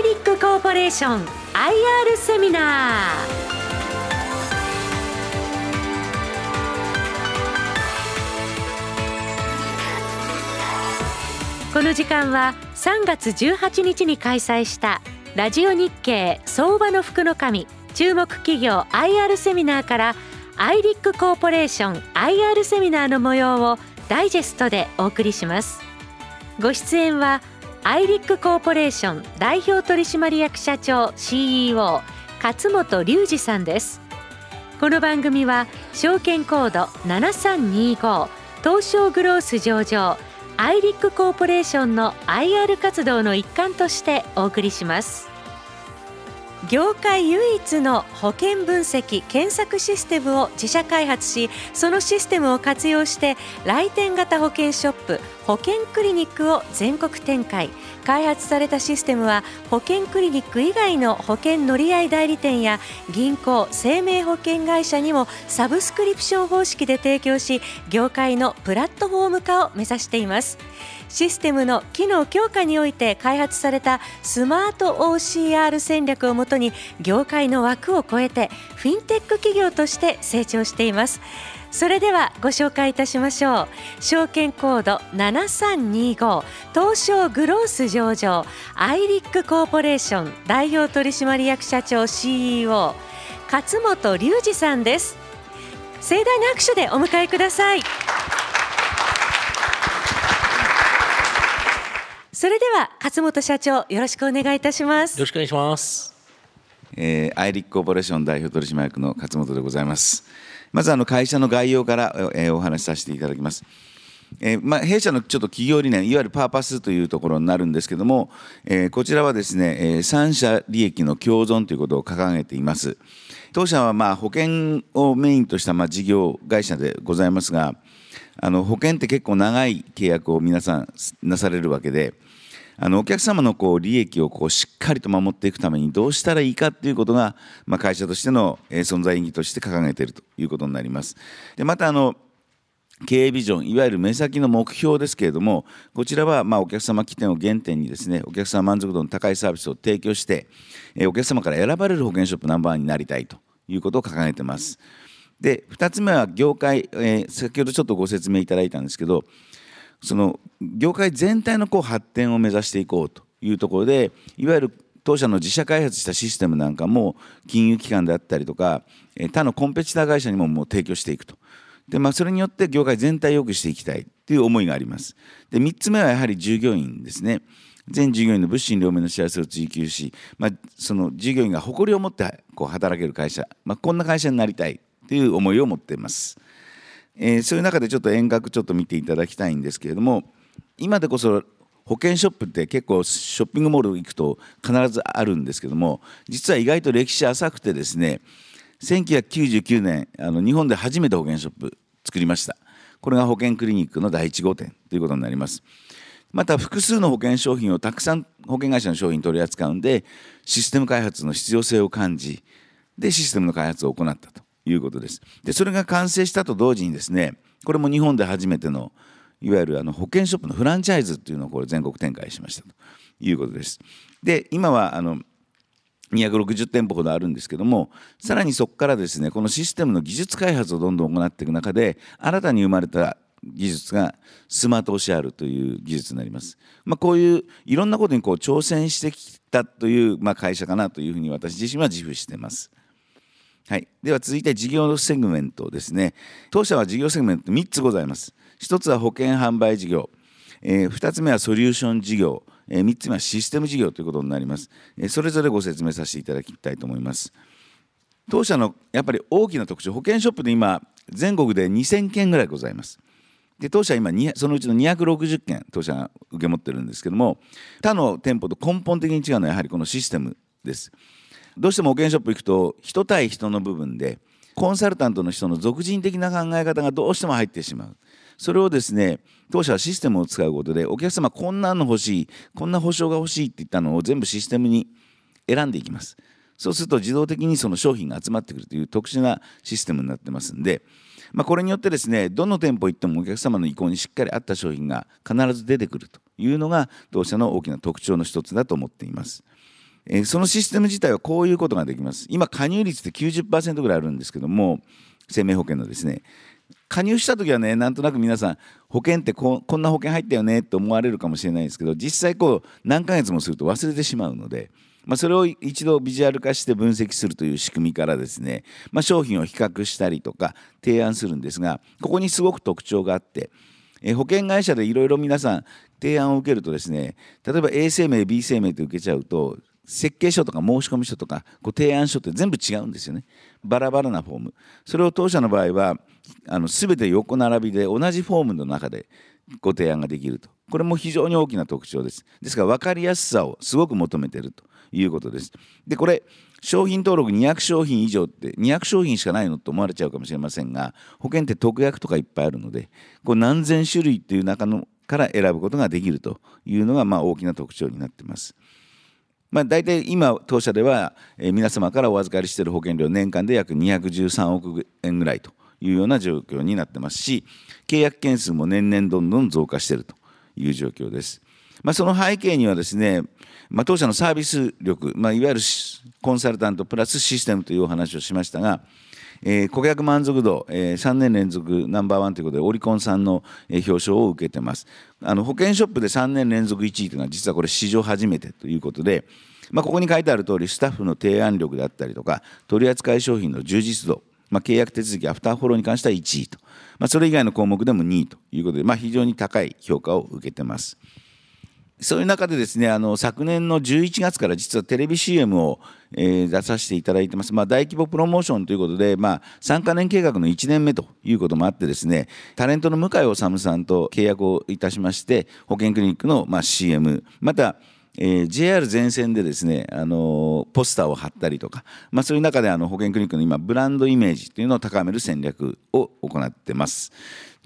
イリックコーポレーション IR セミナー。この時間は3月18日に開催したラジオ日経相場の福の神注目企業 IR セミナーからアイリックコーポレーション IR セミナーの模様をダイジェストでお送りします。ご出演はアイリックコーポレーション代表取締役社長 CEO 勝本隆二さんです。この番組は証券コード7325東証グロース上場アイリックコーポレーションの IR 活動の一環としてお送りします。業界唯一の保険分析検索システムを自社開発しそのシステムを活用して来店型保険ショップ保険クリニックを全国展開開発されたシステムは保険クリニック以外の保険乗り合い代理店や銀行生命保険会社にもサブスクリプション方式で提供し業界のプラットフォーム化を目指していますシステムの機能強化において開発されたスマート OCR 戦略をもとに業界の枠を超えてフィンテック企業として成長しています。それではご紹介いたしましょう。証券コード7325東証グロース上場アイリックコーポレーション代表取締役社長 CEO 勝本隆二さんです。盛大な拍手でお迎えください。それでは勝本社長よろしくお願いいたします。よろしくお願いします。えー、アイリックコーポレーション代表取締役の勝本でございます。まずあの会社の概要から、えー、お話しさせていただきます。えーまあ、弊社のちょっと企業理念いわゆるパーパスというところになるんですけども、えー、こちらはですね、えー、三者利益の共存ということを掲げています。当社はまあ保険をメインとしたまあ事業会社でございますがあの保険って結構長い契約を皆さんなされるわけであのお客様のこう利益をこうしっかりと守っていくためにどうしたらいいかっていうことが、まあ、会社としての存在意義として掲げているということになります。でまたあの経営ビジョンいわゆる目先の目標ですけれどもこちらはまお客様起点を原点にですねお客様満足度の高いサービスを提供してお客様から選ばれる保険ショップナンバーワンになりたいということを掲げてます。で2つ目は業界、え、先ほどちょっとご説明いただいたんですけどその業界全体のこう発展を目指していこうというところでいわゆる当社の自社開発したシステムなんかも金融機関であったりとか他のコンペティター会社にももう提供していくと。で、まあ、それによって業界全体を良くしていきたいという思いがあります。で3つ目はやはり従業員ですね。全従業員の物心両面の幸せを追求し、まあ、その従業員が誇りを持ってこう働ける会社、まあ、こんな会社になりたいという思いを持っています。えー、そういう中でちょっと遠隔ちょっと見ていただきたいんですけれども今でこそ保険ショップって結構ショッピングモール行くと必ずあるんですけども実は意外と歴史浅くてですね1999年あの日本で初めて保険ショップ作りました。これが保険クリニックの第1号店ということになります。また複数の保険商品をたくさん保険会社の商品取り扱うんでシステム開発の必要性を感じでシステムの開発を行ったと。いうことです。でそれが完成したと同時にですねこれも日本で初めてのいわゆるあの保険ショップのフランチャイズっていうのをこれ全国展開しましたということです。で今はあの260店舗ほどあるんですけどもさらにそこからですねこのシステムの技術開発をどんどん行っていく中で新たに生まれた技術がスマート OCR という技術になります。まあ、こういういろんなことにこう挑戦してきたという、まあ、会社かなというふうに私自身は自負してます。はい、では続いて事業セグメントですね。当社は事業セグメント3つございます。1つは保険販売事業、えー、2つ目はソリューション事業、えー、3つ目はシステム事業ということになります、えー、それぞれご説明させていただきたいと思います。当社のやっぱり大きな特徴保険ショップで今全国で2000件ぐらいございます。で当社は今そのうちの260件当社が受け持ってるんですけども他の店舗と根本的に違うのはやはりこのシステムです。どうしても保険ショップ行くと人対人の部分でコンサルタントの人の俗人的な考え方がどうしても入ってしまうそれをですね当社はシステムを使うことでお客様こんなの欲しいこんな保証が欲しいって言ったのを全部システムに選んでいきますそうすると自動的にその商品が集まってくるという特殊なシステムになってますんで、まあ、これによってですねどの店舗行ってもお客様の意向にしっかり合った商品が必ず出てくるというのが当社の大きな特徴の一つだと思っています。え、そのシステム自体はこういうことができます。今加入率って90%ぐらいあるんですけども生命保険のですね。加入した時はねなんとなく皆さん保険ってこんな保険入ったよねって思われるかもしれないですけど実際こう何ヶ月もすると忘れてしまうので、まあ、それを一度ビジュアル化して分析するという仕組みからですね、まあ、商品を比較したりとか提案するんですがここにすごく特徴があってえ保険会社でいろいろ皆さん提案を受けるとですね例えば A 生命 B 生命って受けちゃうと設計書とか申込書とかこう提案書って全部違うんですよね。バラバラなフォーム。それを当社の場合はあの全て横並びで同じフォームの中でご提案ができると。これも非常に大きな特徴です。ですから分かりやすさをすごく求めていると。いうことです。でこれ商品登録200商品以上って200商品しかないのと思われちゃうかもしれませんが保険って特約とかいっぱいあるのでこう何千種類っていう中のから選ぶことができるというのがまあ大きな特徴になってます。まあ、大体今当社では、皆様からお預かりしている保険料年間で約213億円ぐらいというような状況になってますし契約件数も年々どんどん増加しているという状況です。まあ、その背景にはですね、まあ、当社のサービス力、まあ、いわゆるコンサルタントプラスシステムというお話をしましたが、えー、顧客満足度、えー、3年連続ナンバーワンということでオリコンさんの、表彰を受けてますあの保険ショップで3年連続1位というのは実はこれ史上初めてということで、まあ、ここに書いてある通りスタッフの提案力であったりとか取扱い商品の充実度まあ、契約手続きアフターフォローに関しては1位と、まあ、それ以外の項目でも2位ということで、まあ、非常に高い評価を受けてます。そういう中でですねあの昨年の11月から実はテレビ CM を、えー、出させていただいてます、まあ、大規模プロモーションということで、まあ、3か年計画の1年目ということもあってですねタレントの向井治さんと契約をいたしまして保険クリニックの、まあ、CM またえー、JR 全線でですね、あのポスターを貼ったりとか、まあ、そういう中であの保険クリニックの今ブランドイメージというのを高める戦略を行ってます。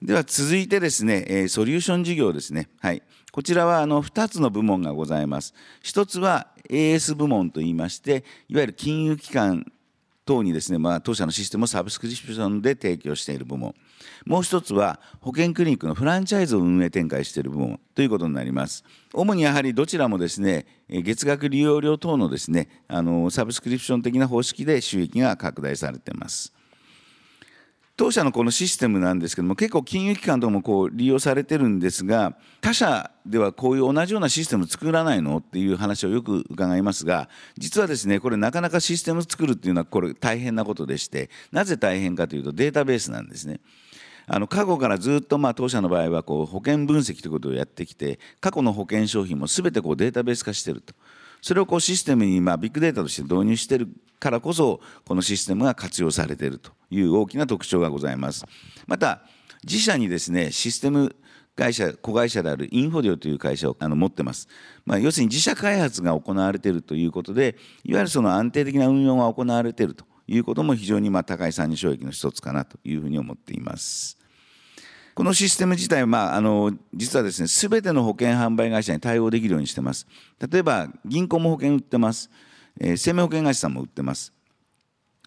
では続いてですね、えー、ソリューション事業ですね。はい。こちらはあの2つの部門がございます。1つは AS 部門といいまして、いわゆる金融機関等にですね、まあ、当社のシステムをサブスクリプションで提供している部門。もう一つは保険クリニックのフランチャイズを運営展開している部門ということになります。主にやはりどちらもですね、月額利用料等のですね、あのサブスクリプション的な方式で収益が拡大されています。当社のこのシステムなんですけども結構金融機関ともこう利用されてるんですが他社ではこういう同じようなシステム作らないのっていう話をよく伺いますが実はですねこれなかなかシステム作るっていうのはこれ大変なことでしてなぜ大変かというとデータベースなんですね。あの過去からずっとまあ当社の場合はこう保険分析ということをやってきて過去の保険商品も全てこうデータベース化してるとそれをこうシステムにまあビッグデータとして導入してるからこそこのシステムが活用されてるという大きな特徴がございますまた自社にですねシステム会社子会社であるインフォディオという会社をあの持ってます、まあ、要するに自社開発が行われているということでいわゆるその安定的な運用が行われているということも非常にまあ高い参入障壁の一つかなというふうに思っています。このシステム自体は、まあ、あの実はですね全ての保険販売会社に対応できるようにしてます。例えば銀行も保険売ってます、えー、生命保険会社さんも売ってます、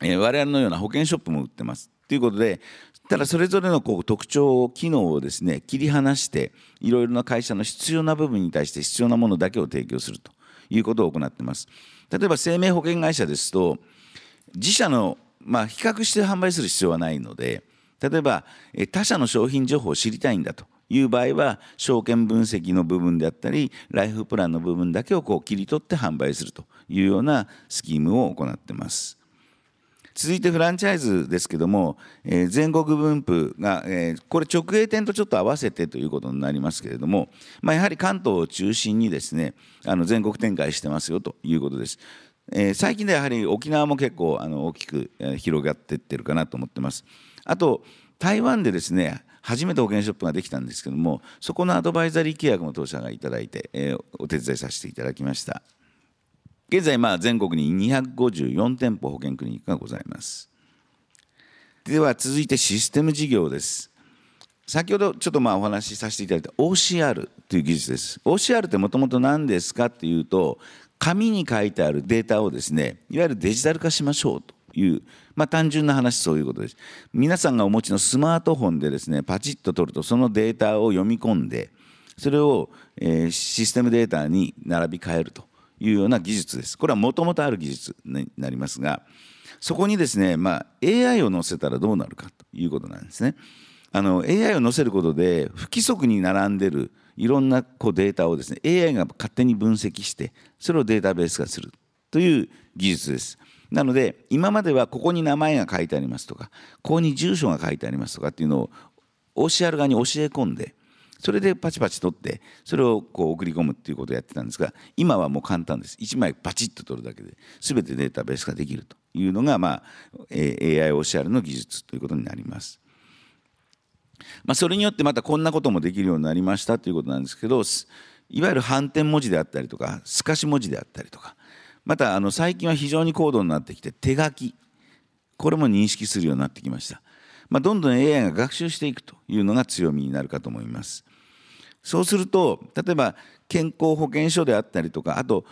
えー、我々のような保険ショップも売ってます。ということでただそれぞれのこう特徴機能をですね切り離していろいろな会社の必要な部分に対して必要なものだけを提供するということを行ってます。例えば生命保険会社ですと自社のまあ比較して販売する必要はないので例えば他社の商品情報を知りたいんだという場合は証券分析の部分であったりライフプランの部分だけをこう切り取って販売するというようなスキームを行ってます。続いてフランチャイズですけども、えー、全国分布が、えー、これ直営店とちょっと合わせてということになりますけれども、まあ、やはり関東を中心にですねあの全国展開してますよということです。えー、最近ではやはり沖縄も結構あの大きく広がっていってるかなと思ってます。あと台湾でですね初めて保険ショップができたんですけどもそこのアドバイザリー契約も当社がいただいて、えー、お手伝いさせていただきました現在まあ全国に254店舗保険クリニックがございます。では続いてシステム事業です。先ほどちょっとまあお話しさせていただいた OCR という技術です。OCR ってもともと何ですかっていうと紙に書いてあるデータをですねいわゆるデジタル化しましょうという、まあ、単純な話そういうことです。皆さんがお持ちのスマートフォンでですねパチッと取るとそのデータを読み込んでそれを、え、システムデータに並び替えると。いうような技術です。これはもともとある技術になりますが、そこにですね、まあ、AI を載せたらどうなるかということなんですね。あの AI を載せることで不規則に並んでるいろんなこうデータをですね AI が勝手に分析してそれをデータベース化するという技術です。なので今まではここに名前が書いてありますとかここに住所が書いてありますとかっていうのを OCR 側に教え込んでそれでパチパチ取ってそれをこう送り込むっていうことをやってたんですが今はもう簡単です。1枚パチッと取るだけで全てデータベース化できるというのが、まあ、AIOCR の技術ということになります。まあ、それによってまたこんなこともできるようになりましたということなんですけどいわゆる反転文字であったりとか透かし文字であったりとかまたあの最近は非常に高度になってきて手書き。これも認識するようになってきました、まあ、どんどん AI が学習していくというのが強みになるかと思います。そうすると例えば健康保険証であったりとかあと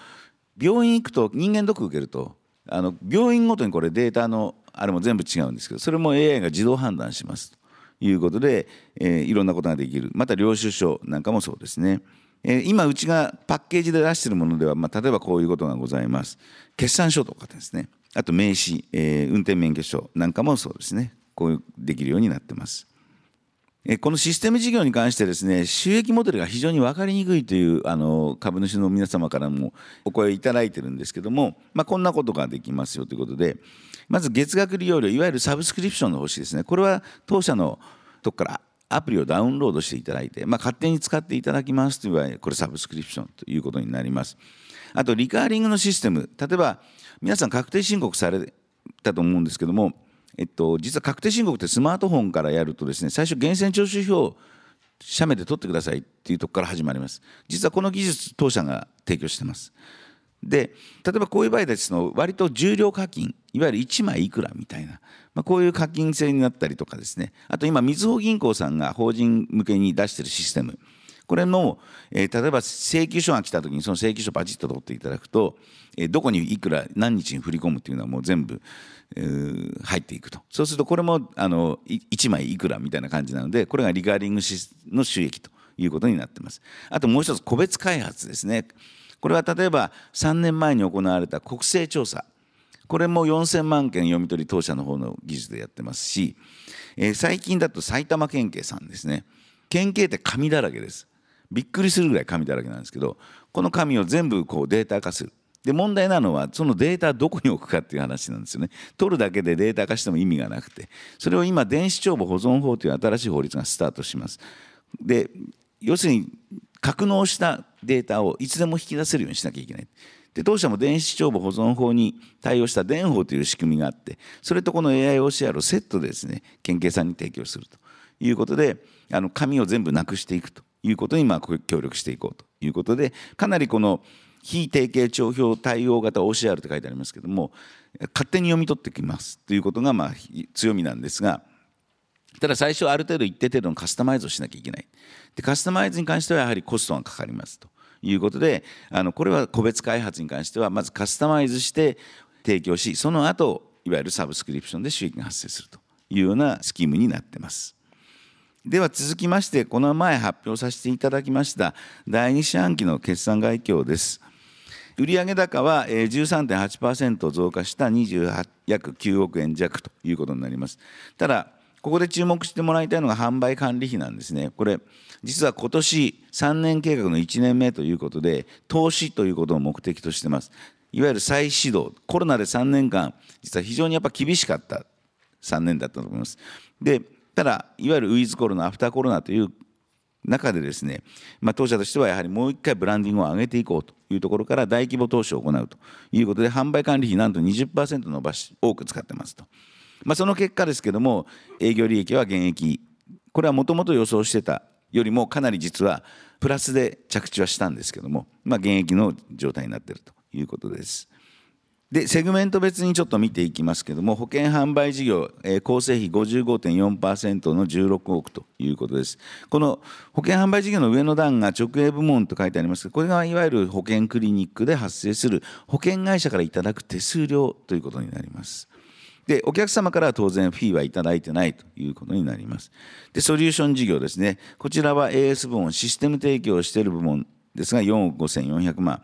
病院行くと人間ドック受けるとあの病院ごとにこれデータのあれも全部違うんですけどそれも AI が自動判断しますということで、えー、いろんなことができる。また領収書なんかもそうですね。えー、今うちがパッケージで出しているものでは、まあ、例えばこういうことがございます。決算書とかですね。あと名刺、えー、運転免許証なんかもそうですね。こうできるようになってます。このシステム事業に関してですね収益モデルが非常に分かりにくいというあの株主の皆様からもお声をいただいてるんですけども、まあ、こんなことができますよということでまず月額利用料いわゆるサブスクリプションの方針ですね。これは当社のとこからアプリをダウンロードしていただいて、まあ、勝手に使っていただきますという場合これサブスクリプションということになります。あとリカーリングのシステム。例えば皆さん確定申告されたと思うんですけどもえっと、実は確定申告ってスマートフォンからやるとですね最初源泉徴収票を写メで取ってくださいっていうとこから始まります。実はこの技術当社が提供してます。で例えばこういう場合ですの割と重量課金いわゆる1枚いくらみたいな、まあ、こういう課金制になったりとかですね。あと今みずほ銀行さんが法人向けに出してるシステム。これの、えー、例えば請求書が来た時にその請求書パチッと取っていただくと、えー、どこにいくら何日に振り込むっていうのはもう全部、え、入っていくと。そうするとこれもあの1枚いくらみたいな感じなのでこれがリガーリングの収益ということになってます。あともう一つ個別開発ですね。これは例えば3年前に行われた国勢調査。これも4000万件読み取り当社の方の技術でやってますし、えー、最近だと埼玉県警さんですね。県警って紙だらけです。びっくりするぐらい紙だらけなんですけどこの紙を全部こうデータ化する。で問題なのはそのデータどこに置くかっていう話なんですよね。取るだけでデータ化しても意味がなくて。それを今電子帳簿保存法という新しい法律がスタートします。で要するに格納したデータをいつでも引き出せるようにしなきゃいけない。で当社も電子帳簿保存法に対応した電法という仕組みがあってそれとこの AIOCR をセットでですね県警さんに提供するということであの紙を全部なくしていくと。いうことにまあ協力していこうということでかなりこの非定型帳票対応型 OCR って書いてありますけども勝手に読み取ってきますということがまあ強みなんですがただ最初ある程度一定程度のカスタマイズをしなきゃいけないでカスタマイズに関してはやはりコストがかかりますということであのこれは個別開発に関してはまずカスタマイズして提供しその後いわゆるサブスクリプションで収益が発生するというようなスキームになってます。では続きましてこの前発表させていただきました第2四半期の決算概況です。売上高は13.8%増加した28約9億円弱ということになります。ただここで注目してもらいたいのが販売管理費なんですね。これ実は今年3年計画の1年目ということで投資ということを目的としてます。いわゆる再始動コロナで3年間実は非常にやっぱ厳しかった3年だったと思います。でただいわゆるウィズコロナアフターコロナという中でですね、まあ、当社としてはやはりもう一回ブランディングを上げていこうというところから大規模投資を行うということで販売管理費なんと20%伸ばし多く使ってますと。まあ、その結果ですけども営業利益は減益これはもともと予想してたよりもかなり実はプラスで着地はしたんですけども、まあ、減益の状態になっているということです。でセグメント別にちょっと見ていきますけども保険販売事業、えー、構成比55.4%の16億ということです。この保険販売事業の上の段が直営部門と書いてあります。がこれがいわゆる保険クリニックで発生する保険会社からいただく手数料ということになります。でお客様からは当然フィーはいただいてないということになります。でソリューション事業ですね。こちらは AS 部門システム提供している部門ですが4億5400万。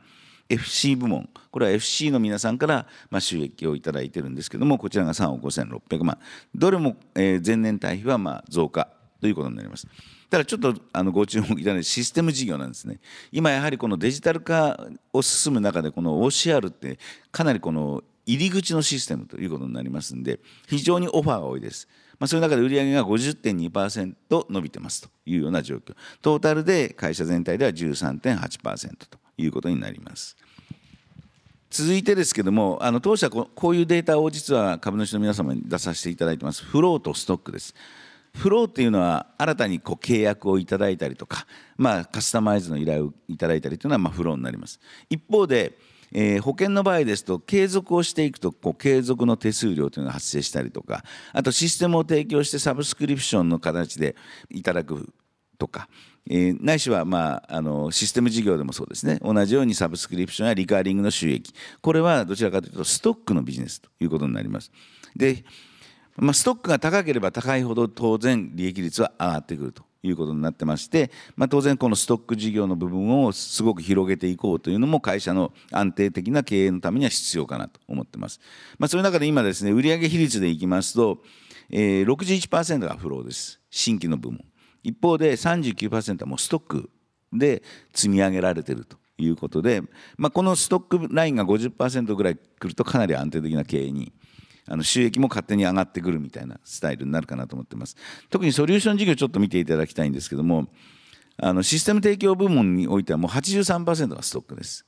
FC 部門これは FC の皆さんからま収益をいただいてるんですけどもこちらが3億5600万どれも前年対比はま増加ということになります。ただちょっとあのご注目いただいてシステム事業なんですね。今やはりこのデジタル化を進む中でこの OCR ってかなりこの入り口のシステムということになりますんで非常にオファーが多いです。まあ、そういう中で売上が50.2%伸びてますというような状況トータルで会社全体では13.8%ということになります。続いてですけどもあの当社こういうデータを実は株主の皆様に出させていただいてます。フローとストックです。フローっていうのは新たにこう契約をいただいたりとか、まあ、カスタマイズの依頼をいただいたりというのはまあフローになります。一方でえー、保険の場合ですと継続をしていくとこう継続の手数料というのが発生したりとかあとシステムを提供してサブスクリプションの形でいただくとか、えー、ないしは、まあ、あのシステム事業でもそうですね同じようにサブスクリプションやリカーリングの収益これはどちらかというとストックのビジネスということになります。でまあ、ストックが高ければ高いほど当然利益率は上がってくるということになってまして、まあ、当然このストック事業の部分をすごく広げていこうというのも会社の安定的な経営のためには必要かなと思ってます。まあ、そういう中で今ですね売上比率でいきますと、えー、61%がフローです新規の部門一方で39%はもうストックで積み上げられているということで、まあ、このストックラインが50%ぐらいくるとかなり安定的な経営にあの収益も勝手に上がってくるみたいなスタイルになるかなと思ってます。特にソリューション事業ちょっと見ていただきたいんですけどもあのシステム提供部門においてはもう83%がストックです。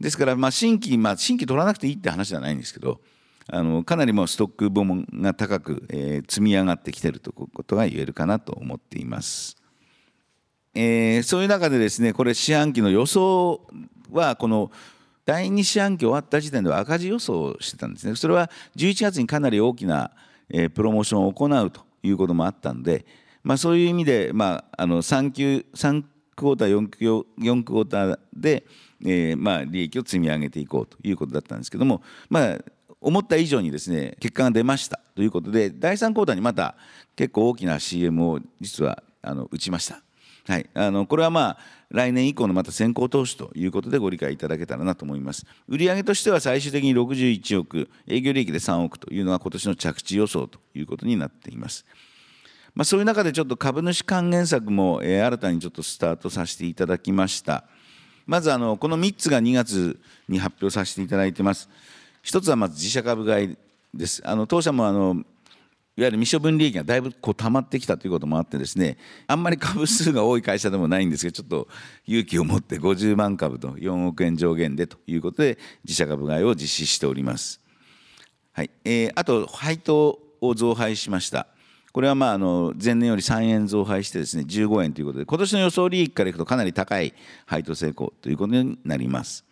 ですからまあ新規、まあ、新規取らなくていいって話じゃないんですけどあのかなりもうストック部門が高く、えー、積み上がってきているということが言えるかなと思っています。えー、そういう中でですねこれ四半期の予想はこの第2四半期終わった時点では赤字予想をしてたんですねそれは11月にかなり大きな、えー、プロモーションを行うということもあったので、まあ、そういう意味で、まあ、あの3級3クォーター4ク4クォーターで、えーまあ、利益を積み上げていこうということだったんですけども、まあ、思った以上にですね結果が出ましたということで第3クォーターにまた結構大きな CM を実はあの打ちました。はい、あのこれはまあ来年以降のまた先行投資ということでご理解いただけたらなと思います。売上としては最終的に61億、営業利益で3億というのは今年の着地予想ということになっています。まあ、そういう中でちょっと株主還元策も、新たにちょっとスタートさせていただきました。まずあのこの3つが2月に発表させていただいてます。一つはまず自社株買いです。あの当社もあのいわゆる未処分利益がだいぶこう溜まってきたということもあってですねあんまり株数が多い会社でもないんですけどちょっと勇気を持って50万株と4億円上限でということで自社株買いを実施しております。はいえー、あと配当を増配しました。これはまああの前年より3円増配してですね15円ということで今年の予想利益からいくとかなり高い配当成功ということになります。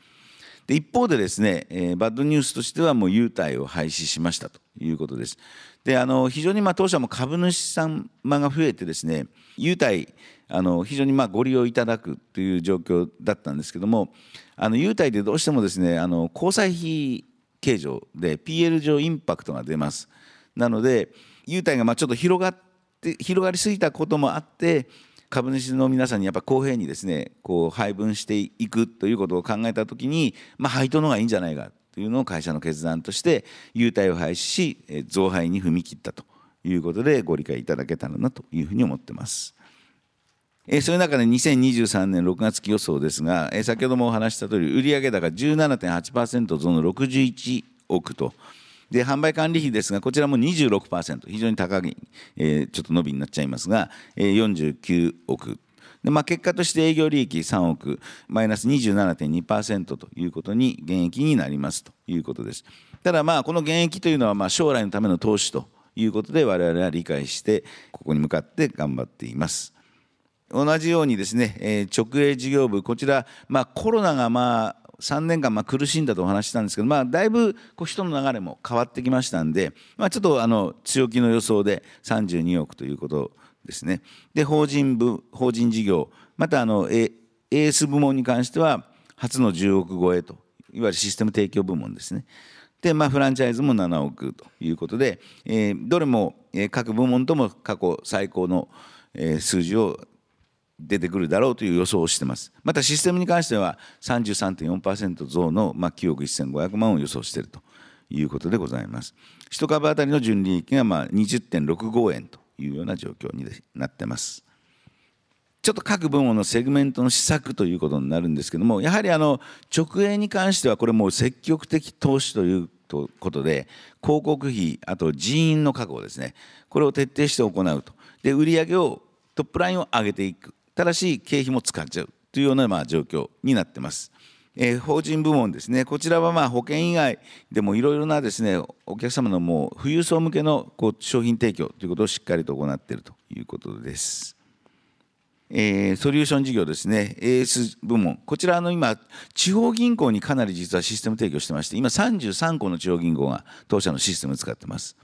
で一方でですね、えー、バッドニュースとしてはもう優待を廃止しましたということです。であの非常にまあ当社も株主様が増えてですね優待あの非常にまあご利用いただくという状況だったんですけどもあの優待でどうしてもですねあの交際費計上で PL 上インパクトが出ます。なので優待がまあちょっと広がって広がりすぎたこともあって株主の皆さんにやっぱ公平にですねこう配分していくということを考えた時に、まあ、配当の方がいいんじゃないかというのを会社の決断として優待を廃止し増配に踏み切ったということでご理解いただけたらなというふうに思ってます。そういう中で2023年6月期予想ですが先ほどもお話した通り売上高17.8%増の61億とで販売管理費ですがこちらも26%非常に高い、えー、ちょっと伸びになっちゃいますが、えー、49億。で、まあ、結果として営業利益3億。マイナス27.2%ということに減益になりますと。いうことです。ただまあこの減益というのはまあ将来のための投資ということで我々は理解してここに向かって頑張っています。同じようにですね、えー、直営事業部こちら、まあ、コロナがまあ3年間ま苦しんだとお話したんですけど、まあ、だいぶこう人の流れも変わってきましたんで、まあ、ちょっとあの強気の予想で32億ということですね。で法人部法人事業またあの AS 部門に関しては初の10億超えといわゆるシステム提供部門ですね。で、まあ、フランチャイズも7億ということで、えー、どれも各部門とも過去最高の数字を出てくるだろうという予想をしてます。またシステムに関しては33.4%増の、まあ、9億1500万を予想しているということでございます。1株当たりの純利益がまあ20.65円というような状況になってます。ちょっと各部門のセグメントの施策ということになるんですけども、やはりあの直営に関してはこれもう積極的投資ということで、広告費、あと人員の確保ですね、これを徹底して行うと。で、売上をトップラインを上げていく。ただし、経費も使っちゃうというようなまあ状況になってます。えー、法人部門ですね、こちらはまあ保険以外でもいろいろなですねお客様のもう富裕層向けのこう商品提供ということをしっかりと行っているということです。えー、ソリューション事業ですね、AS 部門、こちらの今、地方銀行にかなり実はシステム提供してまして、今33個の地方銀行が当社のシステムを使ってます。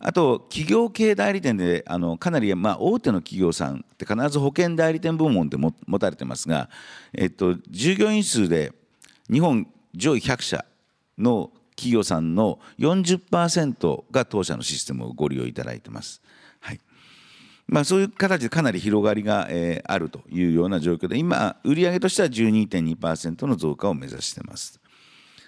あと、企業系代理店で、あのかなり、まあ、大手の企業さんって必ず保険代理店部門で持たれてますが、えっと、従業員数で日本上位100社の企業さんの40%が当社のシステムをご利用いただいてます。はいまあ、そういう形でかなり広がりが、えー、あるというような状況で、今、売上としては12.2%の増加を目指しています。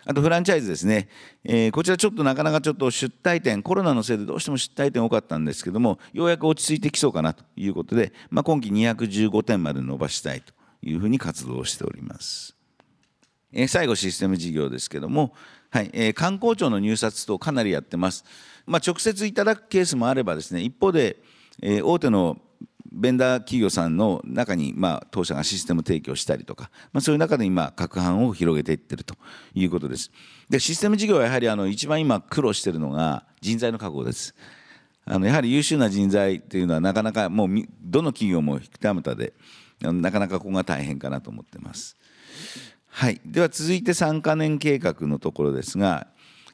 あとフランチャイズですね、えー、こちらちょっとなかなかちょっと出退店、コロナのせいでどうしても出退店多かったんですけども、ようやく落ち着いてきそうかなということで、まあ、今期215点まで伸ばしたいというふうに活動しております。えー、最後、システム事業ですけども、はいえー、観光庁の入札とかなりやってます。まあ、直接いただくケースもあればですね、一方で、えー、大手のベンダー企業さんの中に、まあ、当社がシステム提供したりとか、まあ、そういう中で今、各班を広げていってるということです。で、システム事業はやはりあの一番今苦労しているのが人材の確保です。あのやはり優秀な人材というのはなかなかもうどの企業も引く手またで、なかなかここが大変かなと思ってます。はい、では続いて3か年計画のところですが、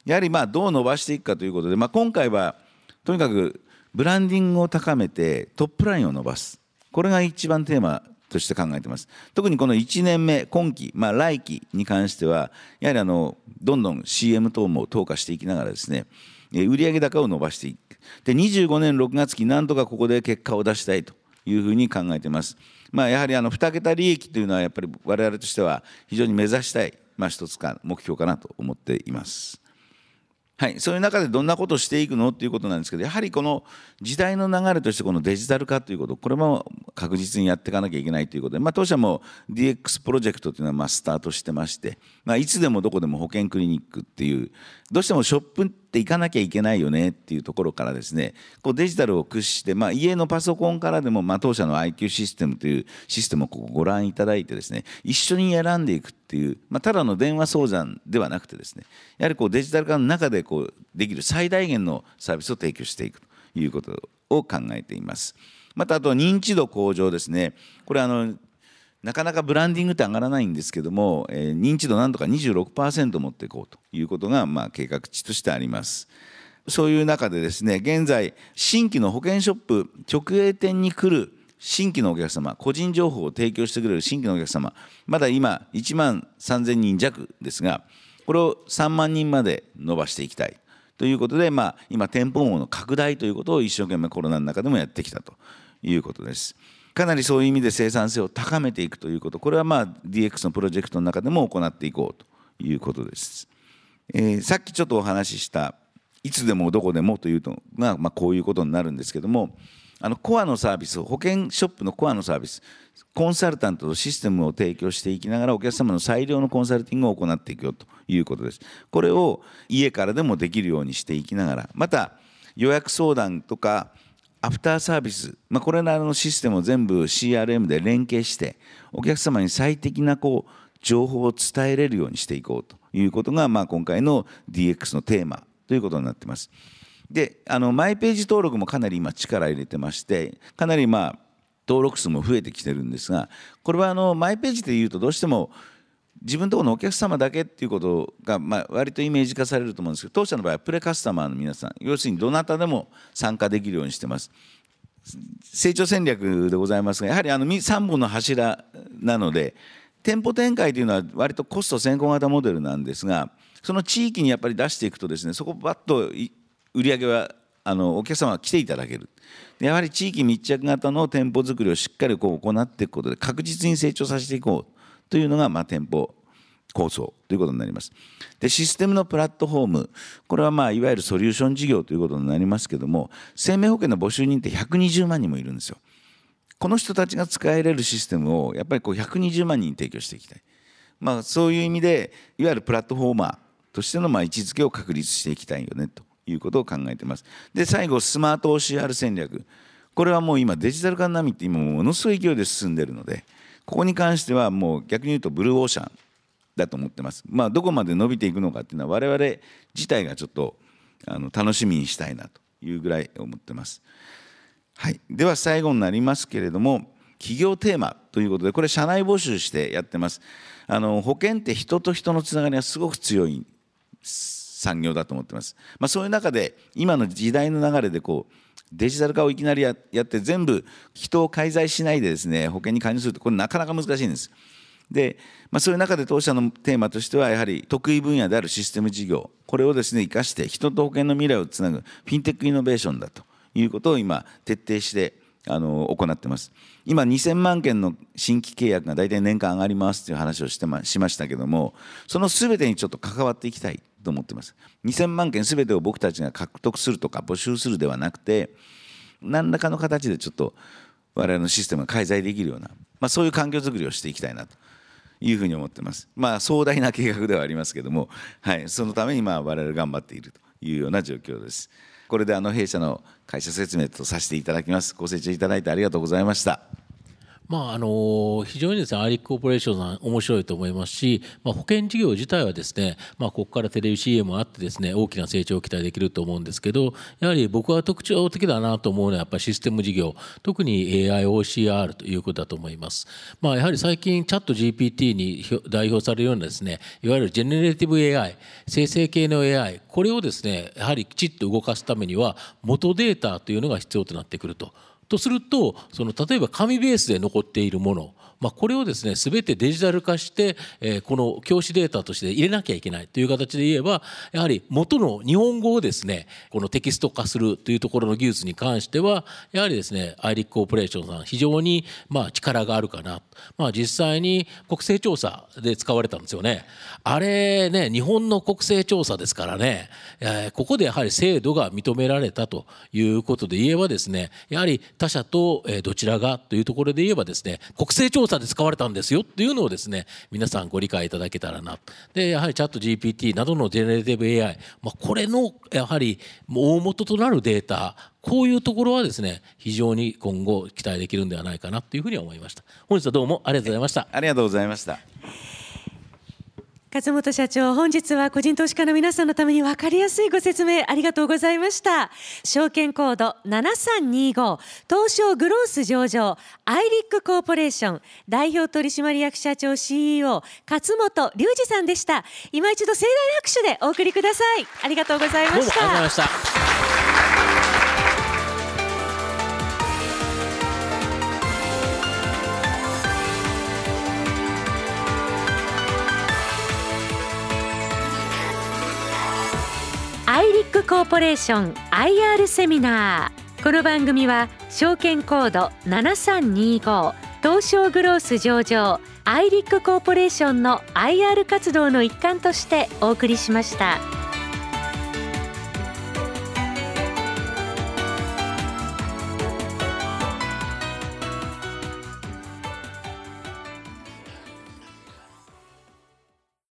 やはりまあどう伸ばしていくかということで、まあ、今回はとにかくブランディングを高めてトップラインを伸ばすこれが一番テーマとして考えてます。特にこの1年目、今期、まあ、来期に関しては、やはりあの、どんどん CM 等も投下していきながらですね、売上高を伸ばしていく。で、25年6月期、なんとかここで結果を出したいというふうに考えてます。まあ、やはりあの、2桁利益というのは、やっぱり我々としては非常に目指したい、まあ、一つか目標かなと思っています。はい、そういう中でどんなことをしていくの？っていうことなんですけどやはりこの時代の流れとしてこのデジタル化ということこれも確実にやっていかなきゃいけないということで、まあ、当社も DX プロジェクトというのはまスタートしてまして、まあ、いつでもどこでも保険クリニックっていうどうしてもショップって行かなきゃいけないよねっていうところからですねこうデジタルを駆使して、まあ、家のパソコンからでも、まあ、当社の IQ システムというシステムをここご覧いただいてですね一緒に選んでいくっていう、まあ、ただの電話相談ではなくてですねやはりこうデジタル化の中でこうできる最大限のサービスを提供していくということを考えています。またあと認知度向上ですねこれあのなかなかブランディングって上がらないんですけども、えー、認知度なんとか26%持っていこうということが、まあ、計画値としてあります。そういう中でですね、現在、新規の保険ショップ直営店に来る新規のお客様、個人情報を提供してくれる新規のお客様、まだ今1万3000人弱ですが、これを3万人まで伸ばしていきたいということで、まあ、今、店舗網の拡大ということを一生懸命コロナの中でもやってきたということです。かなりそういう意味で生産性を高めていくということ、これはまあ DX のプロジェクトの中でも行っていこうということです。えー、さっきちょっとお話ししたいつでもどこでもというのが、まあ、こういうことになるんですけどもあのコアのサービス保険ショップのコアのサービスコンサルタントとシステムを提供していきながらお客様の最良のコンサルティングを行っていくよということですこれを家からでもできるようにしていきながらまた予約相談とかアフターサービス、まあ、これらのシステムを全部 CRM で連携してお客様に最適なこう情報を伝えれるようにしていこうということが、まあ、今回の DX のテーマということになってます。であのマイページ登録もかなり今力入れてましてかなりまあ登録数も増えてきてるんですがこれはあのマイページでいうとどうしても自分のところのお客様だけっていうことが、まあ、割とイメージ化されると思うんですけど当社の場合はプレカスタマーの皆さん要するにどなたでも参加できるようにしてます。成長戦略でございますがやはりあの3本の柱なので店舗展開というのは割とコスト先行型モデルなんですがその地域にやっぱり出していくとですねそこバッと売り上げはあのお客様は来ていただける。やはり地域密着型の店舗作りをしっかりこう行っていくことで確実に成長させていこう。というのが、まあ、店舗構想ということになります。でシステムのプラットフォームこれはまあいわゆるソリューション事業ということになりますけども生命保険の募集人って120万人もいるんですよ。この人たちが使えれるシステムをやっぱりこう120万人に提供していきたい。まあ、そういう意味でいわゆるプラットフォーマーとしてのまあ位置づけを確立していきたいよねということを考えてます。で最後スマート OCR 戦略これはもう今デジタル化並みって今ものすごい勢いで進んでるのでここに関してはもう逆に言うとブルーオーシャンだと思ってます。まあ、どこまで伸びていくのかっていうのは我々自体がちょっとあの楽しみにしたいなというぐらい思ってます。はい、では最後になりますけれども企業テーマということでこれ社内募集してやってます。あの保険って人と人のつながりがすごく強い産業だと思ってます。まあ、そういう中で今の時代の流れでこうデジタル化をいきなりやって全部人を介在しないでですね保険に加入するとこれなかなか難しいんです。で、まあ、そういう中で当社のテーマとしてはやはり得意分野であるシステム事業これをですね生かして人と保険の未来をつなぐフィンテックイノベーションだということを今徹底してあの行ってます今2000万件の新規契約が大体年間上がりますという話をして、ま、しましたけどもその全てにちょっと関わっていきたいと思ってます2000万件全てを僕たちが獲得するとか募集するではなくて何らかの形でちょっと我々のシステムが介在できるような、まあ、そういう環境づくりをしていきたいなというふうに思ってます。まあ壮大な計画ではありますけども、はい、そのためにまあ我々頑張っているというような状況です。これであの弊社の会社説明とさせていただきます。ご清聴いただいてありがとうございました。まあ、あの非常にですねアイリックコーポレーションさん面白いと思いますし、まあ、保険事業自体はですね、まあ、ここからテレビ CM もあってですね大きな成長を期待できると思うんですけどやはり僕は特徴的だなと思うのはやっぱりシステム事業特に AIOCR ということだと思います、まあ、やはり最近チャット GPT に代表されるようなですねいわゆるジェネレーティブ AI 生成系の AI これをですねやはりきちっと動かすためには元データというのが必要となってくると。とするとその例えば紙ベースで残っているものまあ、これをですね全てデジタル化して、え、この教師データとして入れなきゃいけないという形で言えばやはり元の日本語をですねこのテキスト化するというところの技術に関してはやはりですねアイリックコーポレーションさん非常にまあ力があるかな、まあ、実際に国勢調査で使われたんですよね。あれね日本の国勢調査ですからね、え、ここでやはり制度が認められたということで言えばですねやはり他社とどちらがというところで言えばですね国勢調査査で使われたんですよっていうのをですね皆さんご理解いただけたらな。でやはりチャット GPT などのジェネレティブ AI、まあ、これのやはり大元となるデータこういうところはですね非常に今後期待できるんではないかなというふうに思いました。本日はどうもありがとうございました。ありがとうございました。勝本社長本日は個人投資家の皆さんのために分かりやすいご説明ありがとうございました。証券コード7325東証グロース上場アイリックコーポレーション代表取締役社長 CEO 勝本隆二さんでした。今一度盛大な拍手でお送りください。ありがとうございました。コーポレーション IR セミナーこの番組は証券コード7325東証グロース上場アイリックコーポレーションの IR 活動の一環としてお送りしました。